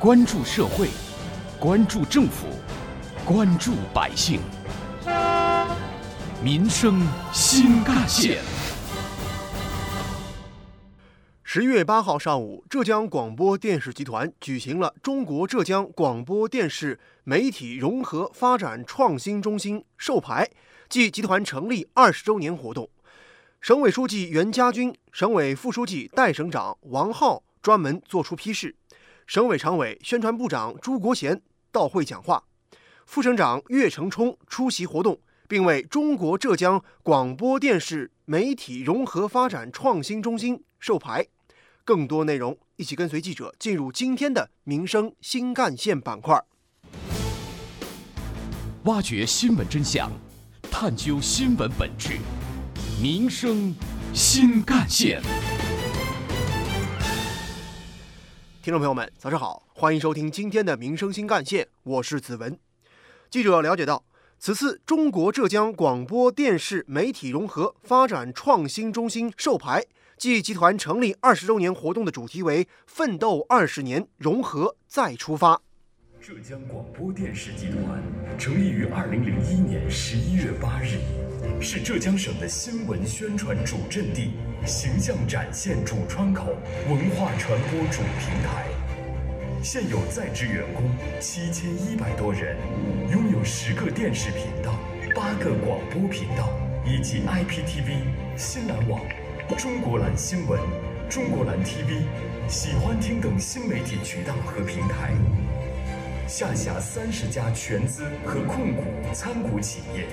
关注社会，关注政府，关注百姓，民生新干线。十月八号上午，浙江广播电视集团举行了中国浙江广播电视媒体融合发展创新中心授牌暨集团成立二十周年活动。省委书记袁家军、省委副书记、代省长王浩专门作出批示，省委常委、宣传部长朱国贤到会讲话，副省长岳成冲出席活动，并为中国浙江广播电视媒体融合发展创新中心授牌。更多内容，一起跟随记者进入今天的民生新干线板块，挖掘新闻真相，探究新闻本质，民生新干线。听众朋友们，早上好，欢迎收听今天的民生新干线，我是子文。记者了解到，此次中国浙江广播电视媒体融合发展创新中心授牌。暨集团成立二十周年活动的主题为“奋斗二十年，融合再出发”。浙江广播电视集团成立于二零零一年十一月八日，是浙江省的新闻宣传主阵地、形象展现主窗口、文化传播主平台。现有在职员工七千一百多人，拥有十个电视频道、八个广播频道以及 IPTV、新蓝网。中国蓝新闻、中国蓝 TV、喜欢听等新媒体渠道和平台，下辖三十家全资和控股参股企业。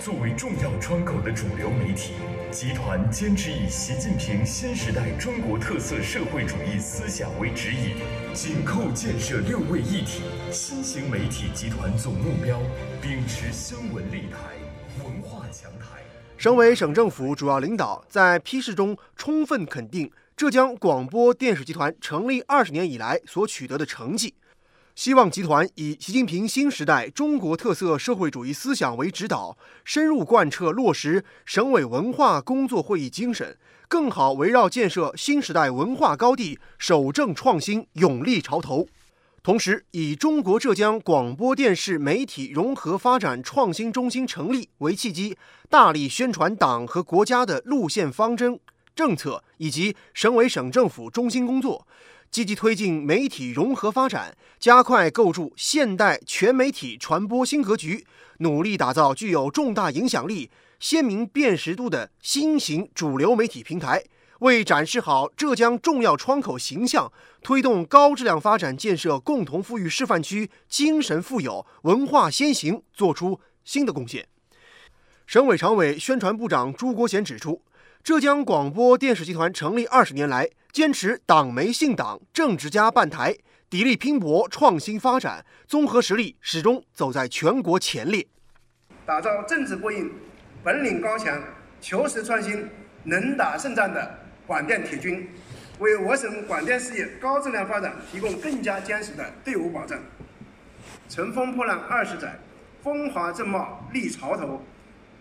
作为重要窗口的主流媒体，集团坚持以习近平新时代中国特色社会主义思想为指引，紧扣建设六位一体新型媒体集团总目标，秉持新闻立台、文化强台。省委省政府主要领导在批示中充分肯定浙江广播电视集团成立二十年以来所取得的成绩，希望集团以习近平新时代中国特色社会主义思想为指导，深入贯彻落实省委文化工作会议精神，更好围绕建设新时代文化高地，守正创新，勇立潮头。同时，以中国浙江广播电视媒体融合发展创新中心成立为契机，大力宣传党和国家的路线方针、政策以及省委省政府中心工作，积极推进媒体融合发展，加快构筑现代全媒体传播新格局，努力打造具有重大影响力、鲜明辨识度的新型主流媒体平台。为展示好浙江重要窗口形象，推动高质量发展建设共同富裕示范区精神富有、文化先行作出新的贡献。省委常委、宣传部长朱国贤指出，浙江广播电视集团成立二十年来，坚持党媒信党、政治家办台，砥砺拼搏、创新发展，综合实力始终走在全国前列，打造政治过硬、本领高强、求实创新、能打胜仗的。广电铁军为我省广电事业高质量发展提供更加坚实的队伍保障。乘风破浪二十载，风华正茂立潮头。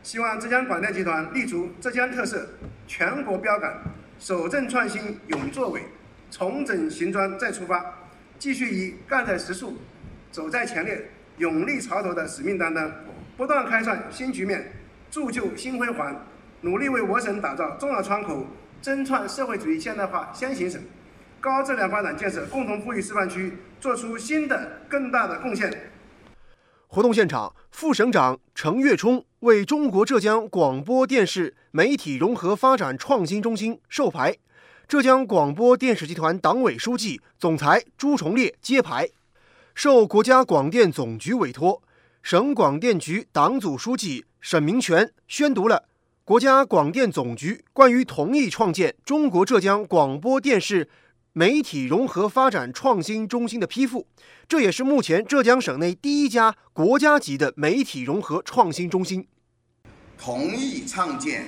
希望浙江广电集团立足浙江特色、全国标杆，守正创新勇作为，重整行装再出发，继续以干在实处、走在前列、勇立潮头的使命担当，不断开创新局面，铸就新辉煌，努力为我省打造重要窗口。争创社会主义现代化先行省，高质量发展建设共同富裕示范区做出新的更大的贡献。活动现场，副省长程跃冲为中国浙江广播电视媒体融合发展创新中心授牌，浙江广播电视集团党委书记、总裁朱崇烈揭牌。受国家广电总局委托，省广电局党组书记沈明全宣读了。国家广电总局关于同意创建中国浙江广播电视媒体融合发展创新中心的批复，这也是目前浙江省内第一家国家级的媒体融合创新中心。同意创建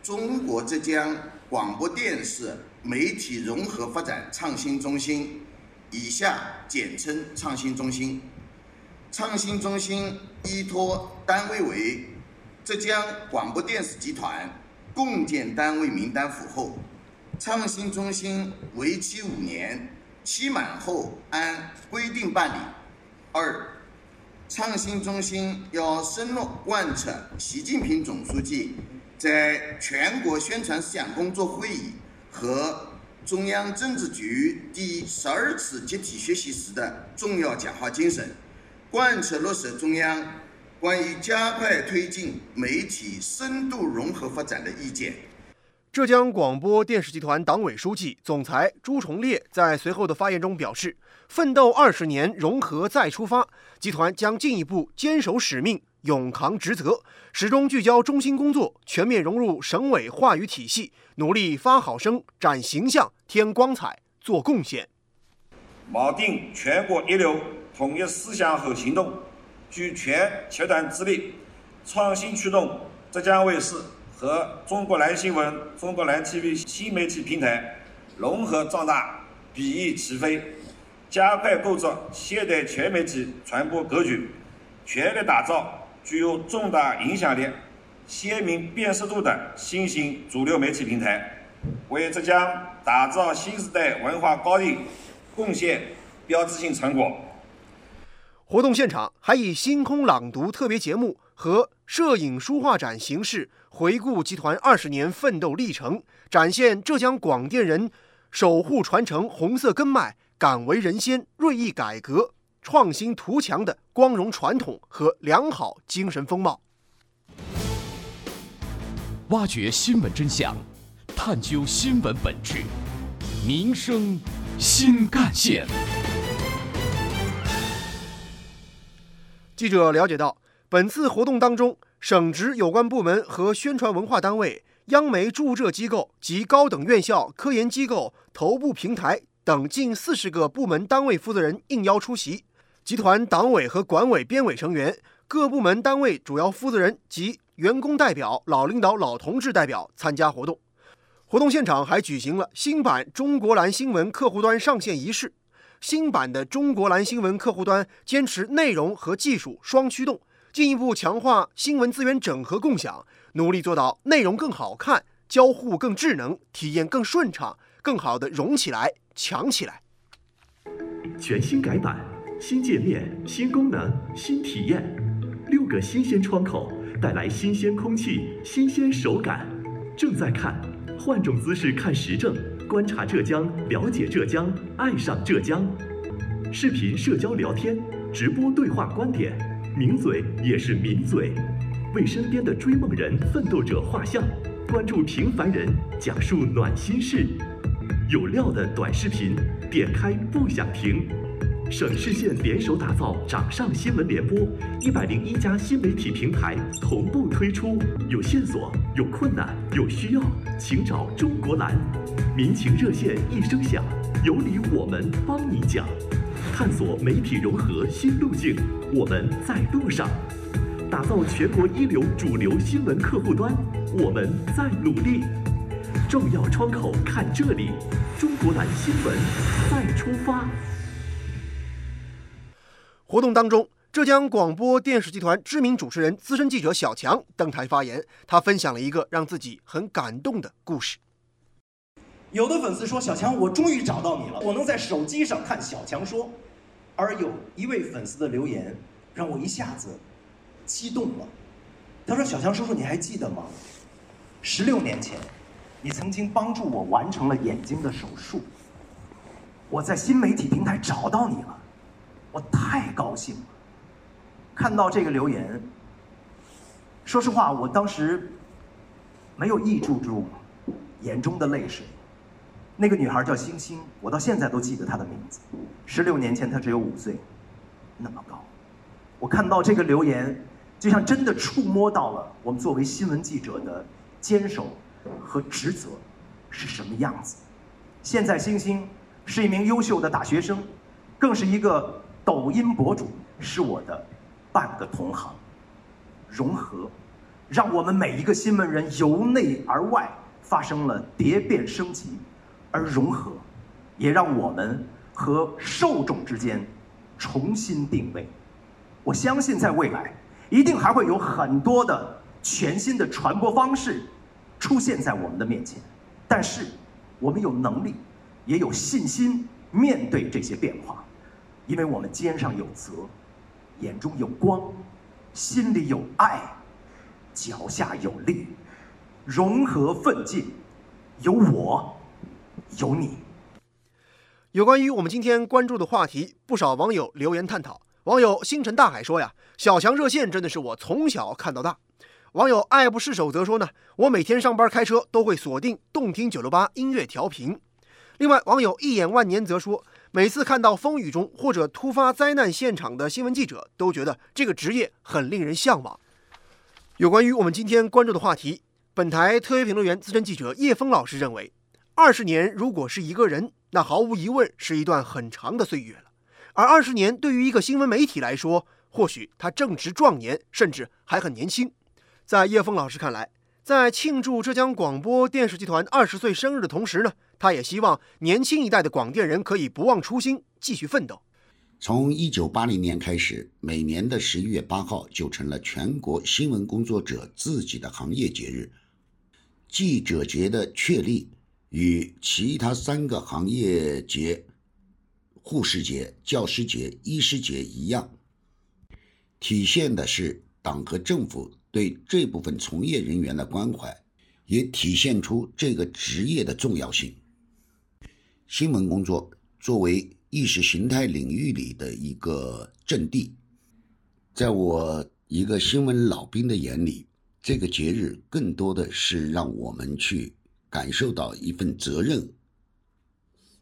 中国浙江广播电视媒体融合发展创新中心，以下简称创新中心。创新中心依托单位为。浙江广播电视集团共建单位名单符后，创新中心为期五年，期满后按规定办理。二，创新中心要深入贯彻习近平总书记在全国宣传思想工作会议和中央政治局第十二次集体学习时的重要讲话精神，贯彻落实中央关于加快推进媒体深度融合发展的意见。浙江广播电视集团党委书记、总裁朱崇烈在随后的发言中表示：“奋斗二十年，融合再出发，集团将进一步坚守使命，勇扛职责，始终聚焦中心工作，全面融入省委话语体系，努力发好声、展形象、添光彩、做贡献。”锚定全国一流统一思想和行动，举全集团之力，创新驱动浙江卫视。和中国蓝新闻、中国蓝 TV 新媒体平台融合壮大，比翼齐飞，加快构筑现代全媒体传播格局，全力打造具有重大影响力、鲜明辨识度的新型主流媒体平台，为浙江打造新时代文化高地贡献标志性成果。活动现场还以星空朗读特别节目和摄影书画展形式。回顾集团二十年奋斗历程，展现浙江广电人守护传承红色根脉、敢为人先、锐意改革、创新图强的光荣传统和良好精神风貌。挖掘新闻真相，探究新闻本质，民生新干线。记者了解到，本次活动当中。省直有关部门和宣传文化单位、央媒驻浙机构及高等院校、科研机构、头部平台等近四十个部门单位负责人应邀出席，集团党委和管委编委成员、各部门单位主要负责人及员工代表、老领导、老同志代表参加活动。活动现场还举行了新版中国蓝新闻客户端上线仪式。新版的中国蓝新闻客户端坚持内容和技术双驱动。进一步强化新闻资源整合共享，努力做到内容更好看、交互更智能、体验更顺畅，更好的融起来、强起来。全新改版、新界面、新功能、新体验，六个新鲜窗口带来新鲜空气、新鲜手感。正在看，换种姿势看时政，观察浙江，了解浙江，爱上浙江。视频社交聊天，直播对话观点。名嘴也是名嘴，为身边的追梦人、奋斗者画像，关注平凡人，讲述暖心事，有料的短视频，点开不想停。省市县联手打造掌上新闻联播，一百零一家新媒体平台同步推出。有线索、有困难、有需要，请找中国蓝。民情热线一声响，有理我们帮你讲。探索媒体融合新路径，我们在路上；打造全国一流主流新闻客户端，我们在努力。重要窗口看这里，中国蓝新闻再出发。活动当中，浙江广播电视集团知名主持人、资深记者小强登台发言，他分享了一个让自己很感动的故事。有的粉丝说：“小强，我终于找到你了，我能在手机上看小强说。”而有一位粉丝的留言让我一下子激动了。他说：“小强叔叔，你还记得吗？十六年前，你曾经帮助我完成了眼睛的手术。我在新媒体平台找到你了，我太高兴了。看到这个留言，说实话，我当时没有抑制住眼中的泪水。”那个女孩叫星星，我到现在都记得她的名字。十六年前她只有五岁，那么高。我看到这个留言，就像真的触摸到了我们作为新闻记者的坚守和职责是什么样子。现在星星是一名优秀的大学生，更是一个抖音博主，是我的半个同行。融合，让我们每一个新闻人由内而外发生了蝶变升级。而融合，也让我们和受众之间重新定位。我相信，在未来，一定还会有很多的全新的传播方式出现在我们的面前。但是，我们有能力，也有信心面对这些变化，因为我们肩上有责，眼中有光，心里有爱，脚下有力，融合奋进，有我，有你。有关于我们今天关注的话题，不少网友留言探讨。网友星辰大海说呀：“小强热线真的是我从小看到大。”网友爱不释手则说呢：“我每天上班开车都会锁定动听九六八音乐调频。”另外，网友一眼万年则说：“每次看到风雨中或者突发灾难现场的新闻记者，都觉得这个职业很令人向往。”有关于我们今天关注的话题，本台特约评论员、资深记者叶峰老师认为，二十年如果是一个人。那毫无疑问是一段很长的岁月了，而二十年对于一个新闻媒体来说，或许他正值壮年，甚至还很年轻。在叶峰老师看来，在庆祝浙江广播电视集团二十岁生日的同时呢，他也希望年轻一代的广电人可以不忘初心，继续奋斗。从一九八零年开始，每年的十一月八号就成了全国新闻工作者自己的行业节日，记者节的确立。与其他三个行业节——护士节、教师节、医师节一样，体现的是党和政府对这部分从业人员的关怀，也体现出这个职业的重要性。新闻工作作为意识形态领域里的一个阵地，在我一个新闻老兵的眼里，这个节日更多的是让我们去。感受到一份责任，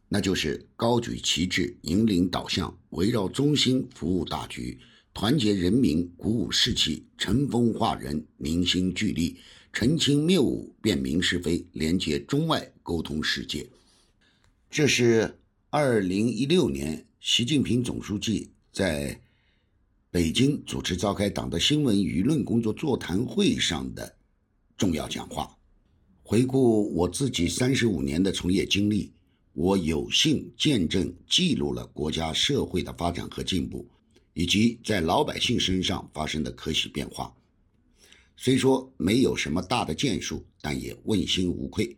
那就是高举旗帜，引领导向，围绕中心服务大局，团结人民，鼓舞士气，乘风化人，凝心聚力，澄清谬误，辨明是非，连接中外，沟通世界。这是二零一六年习近平总书记在北京主持召开党的新闻舆论工作座谈会上的重要讲话。回顾我自己三十五年的从业经历，我有幸见证、记录了国家社会的发展和进步，以及在老百姓身上发生的可喜变化。虽说没有什么大的建树，但也问心无愧。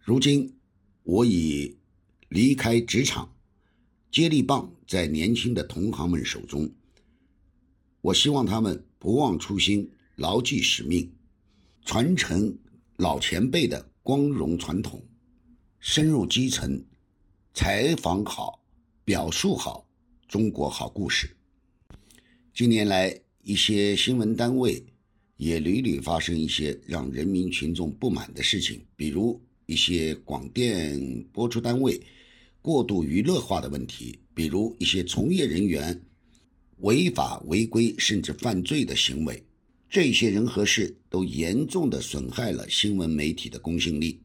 如今，我已离开职场，接力棒在年轻的同行们手中。我希望他们不忘初心，牢记使命，传承。老前辈的光荣传统，深入基层，采访好，表述好，中国好故事。近年来，一些新闻单位也屡屡发生一些让人民群众不满的事情，比如一些广电播出单位过度娱乐化的问题，比如一些从业人员违法违规甚至犯罪的行为。这些人和事都严重的损害了新闻媒体的公信力。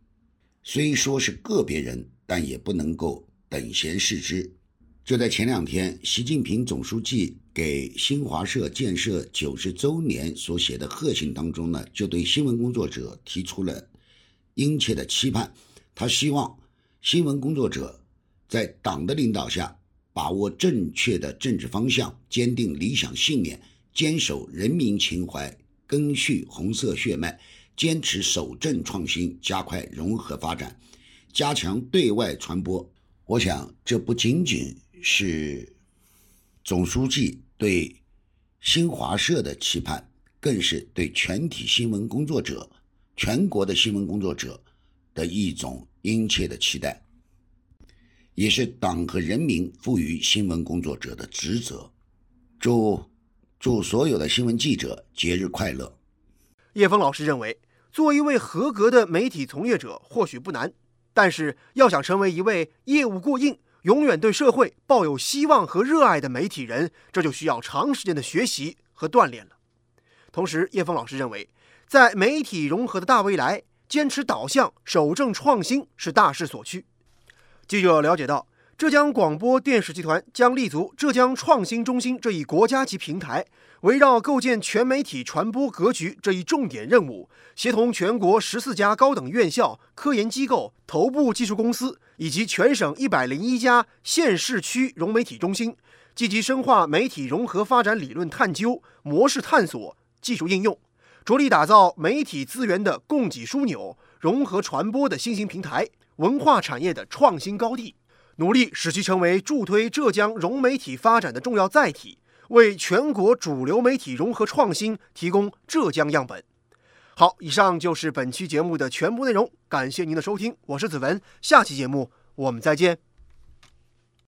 虽说是个别人，但也不能够等闲视之。就在前两天，习近平总书记给新华社建设九十周年所写的贺信当中呢，就对新闻工作者提出了殷切的期盼。他希望新闻工作者在党的领导下，把握正确的政治方向，坚定理想信念。坚守人民情怀，赓续红色血脉，坚持守正创新，加快融合发展，加强对外传播。我想，这不仅仅是总书记对新华社的期盼，更是对全体新闻工作者、全国的新闻工作者的一种殷切的期待，也是党和人民赋予新闻工作者的职责。祝。祝所有的新闻记者节日快乐。叶峰老师认为，做一位合格的媒体从业者或许不难，但是要想成为一位业务过硬、永远对社会抱有希望和热爱的媒体人，这就需要长时间的学习和锻炼了。同时，叶峰老师认为，在媒体融合的大未来，坚持导向、守正创新是大势所趋。记者了解到。浙江广播电视集团将立足浙江创新中心这一国家级平台，围绕构建全媒体传播格局这一重点任务，协同全国十四家高等院校、科研机构、头部技术公司以及全省一百零一家县市区融媒体中心，积极深化媒体融合发展理论探究、模式探索、技术应用，着力打造媒体资源的供给枢纽、融合传播的新型平台、文化产业的创新高地。努力使其成为助推浙江融媒体发展的重要载体，为全国主流媒体融合创新提供浙江样本。好，以上就是本期节目的全部内容，感谢您的收听，我是子文，下期节目我们再见。